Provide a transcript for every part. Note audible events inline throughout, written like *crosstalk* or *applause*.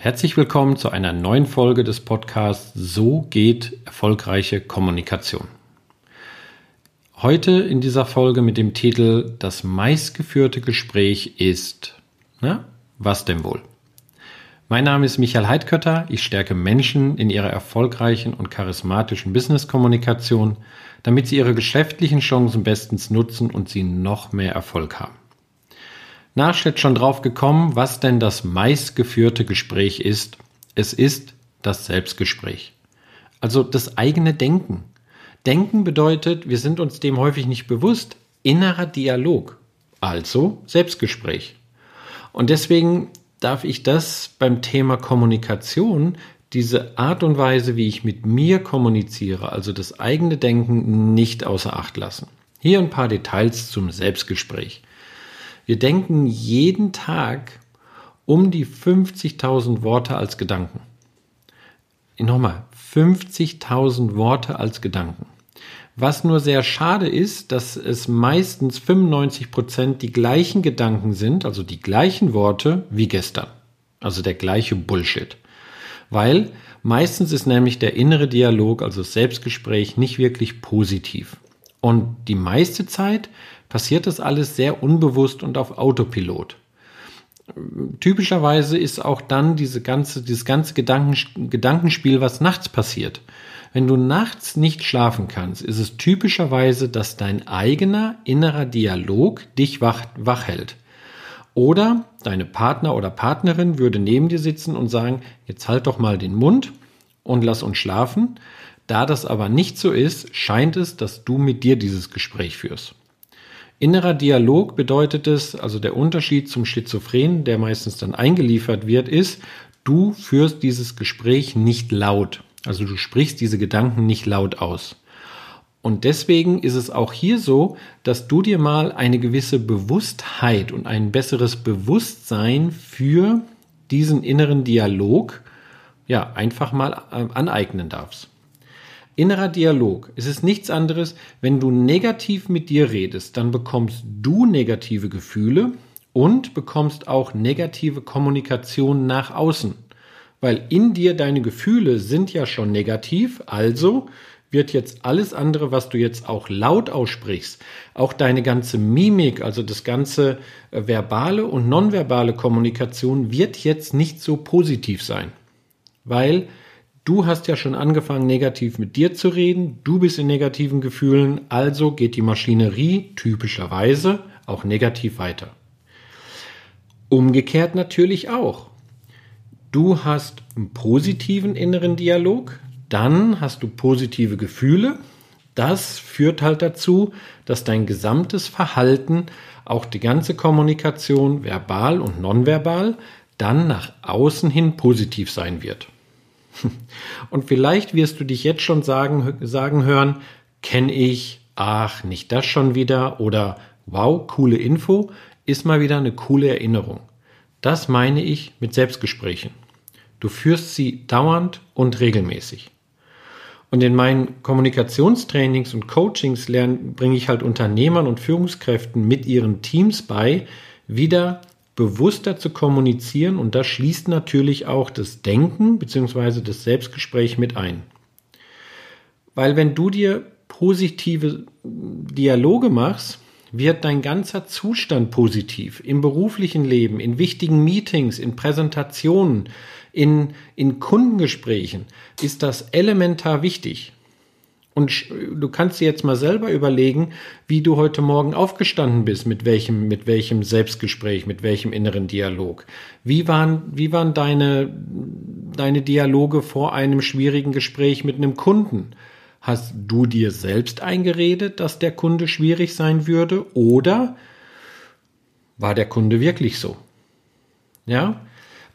Herzlich willkommen zu einer neuen Folge des Podcasts So geht erfolgreiche Kommunikation. Heute in dieser Folge mit dem Titel Das meistgeführte Gespräch ist. Na, was denn wohl? Mein Name ist Michael Heidkötter. Ich stärke Menschen in ihrer erfolgreichen und charismatischen Business-Kommunikation, damit sie ihre geschäftlichen Chancen bestens nutzen und sie noch mehr Erfolg haben. Nachschnitt schon drauf gekommen, was denn das meistgeführte Gespräch ist. Es ist das Selbstgespräch. Also das eigene Denken. Denken bedeutet, wir sind uns dem häufig nicht bewusst, innerer Dialog. Also Selbstgespräch. Und deswegen darf ich das beim Thema Kommunikation, diese Art und Weise, wie ich mit mir kommuniziere, also das eigene Denken, nicht außer Acht lassen. Hier ein paar Details zum Selbstgespräch. Wir denken jeden Tag um die 50.000 Worte als Gedanken. Nochmal, 50.000 Worte als Gedanken. Was nur sehr schade ist, dass es meistens 95 Prozent die gleichen Gedanken sind, also die gleichen Worte wie gestern. Also der gleiche Bullshit. Weil meistens ist nämlich der innere Dialog, also das Selbstgespräch, nicht wirklich positiv. Und die meiste Zeit passiert das alles sehr unbewusst und auf Autopilot. Typischerweise ist auch dann diese ganze, dieses ganze Gedanken, Gedankenspiel, was nachts passiert. Wenn du nachts nicht schlafen kannst, ist es typischerweise, dass dein eigener innerer Dialog dich wach, wach hält. Oder deine Partner oder Partnerin würde neben dir sitzen und sagen, jetzt halt doch mal den Mund und lass uns schlafen. Da das aber nicht so ist, scheint es, dass du mit dir dieses Gespräch führst. Innerer Dialog bedeutet es, also der Unterschied zum Schizophren, der meistens dann eingeliefert wird, ist, du führst dieses Gespräch nicht laut. Also du sprichst diese Gedanken nicht laut aus. Und deswegen ist es auch hier so, dass du dir mal eine gewisse Bewusstheit und ein besseres Bewusstsein für diesen inneren Dialog ja einfach mal äh, aneignen darfst. Innerer Dialog. Es ist nichts anderes, wenn du negativ mit dir redest, dann bekommst du negative Gefühle und bekommst auch negative Kommunikation nach außen. Weil in dir deine Gefühle sind ja schon negativ, also wird jetzt alles andere, was du jetzt auch laut aussprichst, auch deine ganze Mimik, also das ganze äh, verbale und nonverbale Kommunikation wird jetzt nicht so positiv sein. Weil Du hast ja schon angefangen, negativ mit dir zu reden. Du bist in negativen Gefühlen. Also geht die Maschinerie typischerweise auch negativ weiter. Umgekehrt natürlich auch. Du hast einen positiven inneren Dialog. Dann hast du positive Gefühle. Das führt halt dazu, dass dein gesamtes Verhalten, auch die ganze Kommunikation, verbal und nonverbal, dann nach außen hin positiv sein wird. *laughs* Und vielleicht wirst du dich jetzt schon sagen, sagen hören, kenne ich, ach, nicht das schon wieder oder wow, coole Info, ist mal wieder eine coole Erinnerung. Das meine ich mit Selbstgesprächen. Du führst sie dauernd und regelmäßig. Und in meinen Kommunikationstrainings und Coachings lernen, bringe ich halt Unternehmern und Führungskräften mit ihren Teams bei, wieder bewusster zu kommunizieren und das schließt natürlich auch das Denken bzw. das Selbstgespräch mit ein. Weil wenn du dir positive Dialoge machst, wird dein ganzer Zustand positiv im beruflichen Leben, in wichtigen Meetings, in Präsentationen, in, in Kundengesprächen ist das elementar wichtig. Und du kannst dir jetzt mal selber überlegen, wie du heute Morgen aufgestanden bist, mit welchem, mit welchem Selbstgespräch, mit welchem inneren Dialog. Wie waren, wie waren deine, deine Dialoge vor einem schwierigen Gespräch mit einem Kunden? Hast du dir selbst eingeredet, dass der Kunde schwierig sein würde? Oder war der Kunde wirklich so? Ja?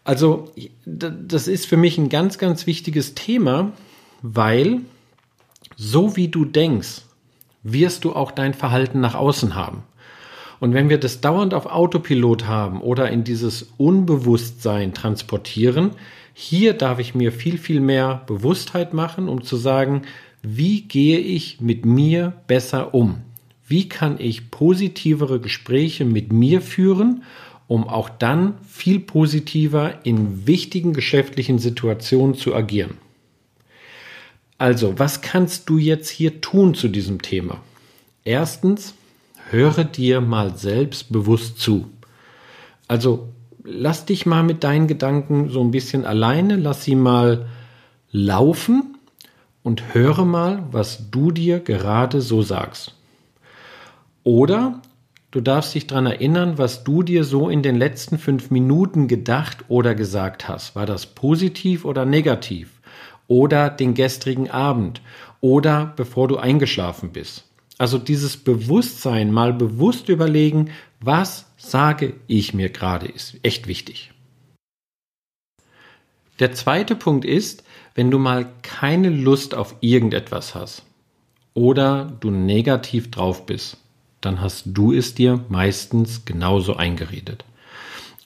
Also, das ist für mich ein ganz, ganz wichtiges Thema, weil so wie du denkst, wirst du auch dein Verhalten nach außen haben. Und wenn wir das dauernd auf Autopilot haben oder in dieses Unbewusstsein transportieren, hier darf ich mir viel, viel mehr Bewusstheit machen, um zu sagen, wie gehe ich mit mir besser um? Wie kann ich positivere Gespräche mit mir führen um auch dann viel positiver in wichtigen geschäftlichen Situationen zu agieren. Also, was kannst du jetzt hier tun zu diesem Thema? Erstens, höre dir mal selbst bewusst zu. Also, lass dich mal mit deinen Gedanken so ein bisschen alleine, lass sie mal laufen und höre mal, was du dir gerade so sagst. Oder du darfst dich daran erinnern, was du dir so in den letzten fünf Minuten gedacht oder gesagt hast. War das positiv oder negativ? Oder den gestrigen Abend? Oder bevor du eingeschlafen bist? Also dieses Bewusstsein, mal bewusst überlegen, was sage ich mir gerade, ist echt wichtig. Der zweite Punkt ist, wenn du mal keine Lust auf irgendetwas hast oder du negativ drauf bist, dann hast du es dir meistens genauso eingeredet.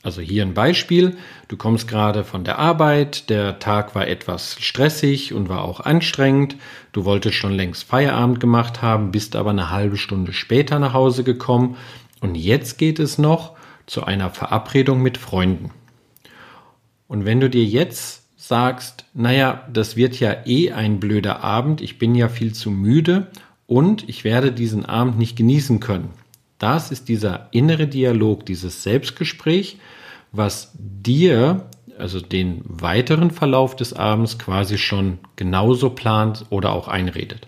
Also hier ein Beispiel. Du kommst gerade von der Arbeit, der Tag war etwas stressig und war auch anstrengend. Du wolltest schon längst Feierabend gemacht haben, bist aber eine halbe Stunde später nach Hause gekommen und jetzt geht es noch zu einer Verabredung mit Freunden. Und wenn du dir jetzt sagst, naja, das wird ja eh ein blöder Abend, ich bin ja viel zu müde und ich werde diesen Abend nicht genießen können. Das ist dieser innere Dialog, dieses Selbstgespräch, was dir, also den weiteren Verlauf des Abends quasi schon genauso plant oder auch einredet.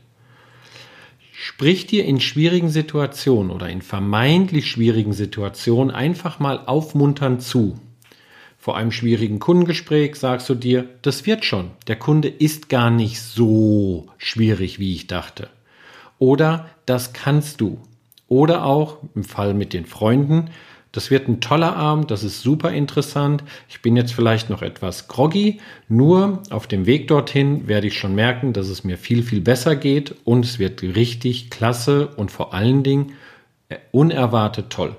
Sprich dir in schwierigen Situationen oder in vermeintlich schwierigen Situationen einfach mal aufmunternd zu. Vor einem schwierigen Kundengespräch sagst du dir, das wird schon. Der Kunde ist gar nicht so schwierig, wie ich dachte. Oder das kannst du. Oder auch im Fall mit den Freunden, das wird ein toller Abend, das ist super interessant. Ich bin jetzt vielleicht noch etwas groggy, nur auf dem Weg dorthin werde ich schon merken, dass es mir viel, viel besser geht und es wird richtig klasse und vor allen Dingen äh, unerwartet toll.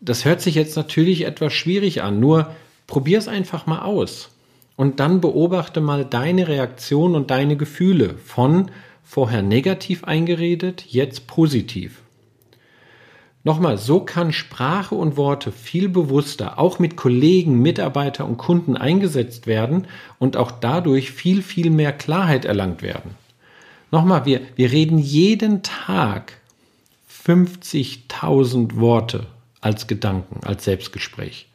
Das hört sich jetzt natürlich etwas schwierig an, nur probier es einfach mal aus und dann beobachte mal deine Reaktion und deine Gefühle von vorher negativ eingeredet, jetzt positiv. Nochmal, so kann Sprache und Worte viel bewusster auch mit Kollegen, Mitarbeiter und Kunden eingesetzt werden und auch dadurch viel, viel mehr Klarheit erlangt werden. Nochmal, wir, wir reden jeden Tag 50.000 Worte als Gedanken, als Selbstgespräch.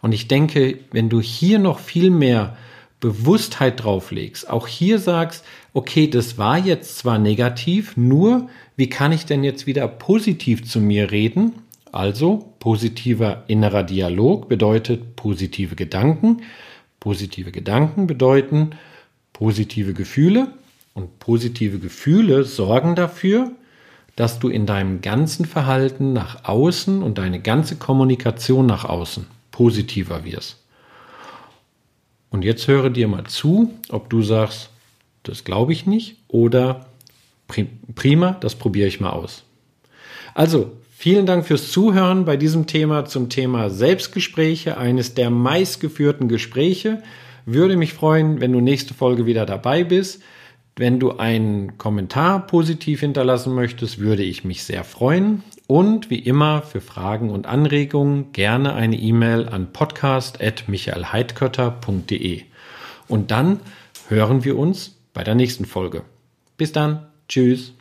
Und ich denke, wenn du hier noch viel mehr Bewusstheit drauflegst, auch hier sagst, okay, das war jetzt zwar negativ, nur wie kann ich denn jetzt wieder positiv zu mir reden? Also positiver innerer Dialog bedeutet positive Gedanken. Positive Gedanken bedeuten positive Gefühle und positive Gefühle sorgen dafür, dass du in deinem ganzen Verhalten nach außen und deine ganze Kommunikation nach außen positiver wirst. Und jetzt höre dir mal zu, ob du sagst, das glaube ich nicht oder Prima, das probiere ich mal aus. Also, vielen Dank fürs Zuhören bei diesem Thema zum Thema Selbstgespräche, eines der meistgeführten Gespräche. Würde mich freuen, wenn du nächste Folge wieder dabei bist. Wenn du einen Kommentar positiv hinterlassen möchtest, würde ich mich sehr freuen. Und wie immer für Fragen und Anregungen gerne eine E-Mail an podcast.michaelheidkötter.de. Und dann hören wir uns bei der nächsten Folge. Bis dann. Tschüss.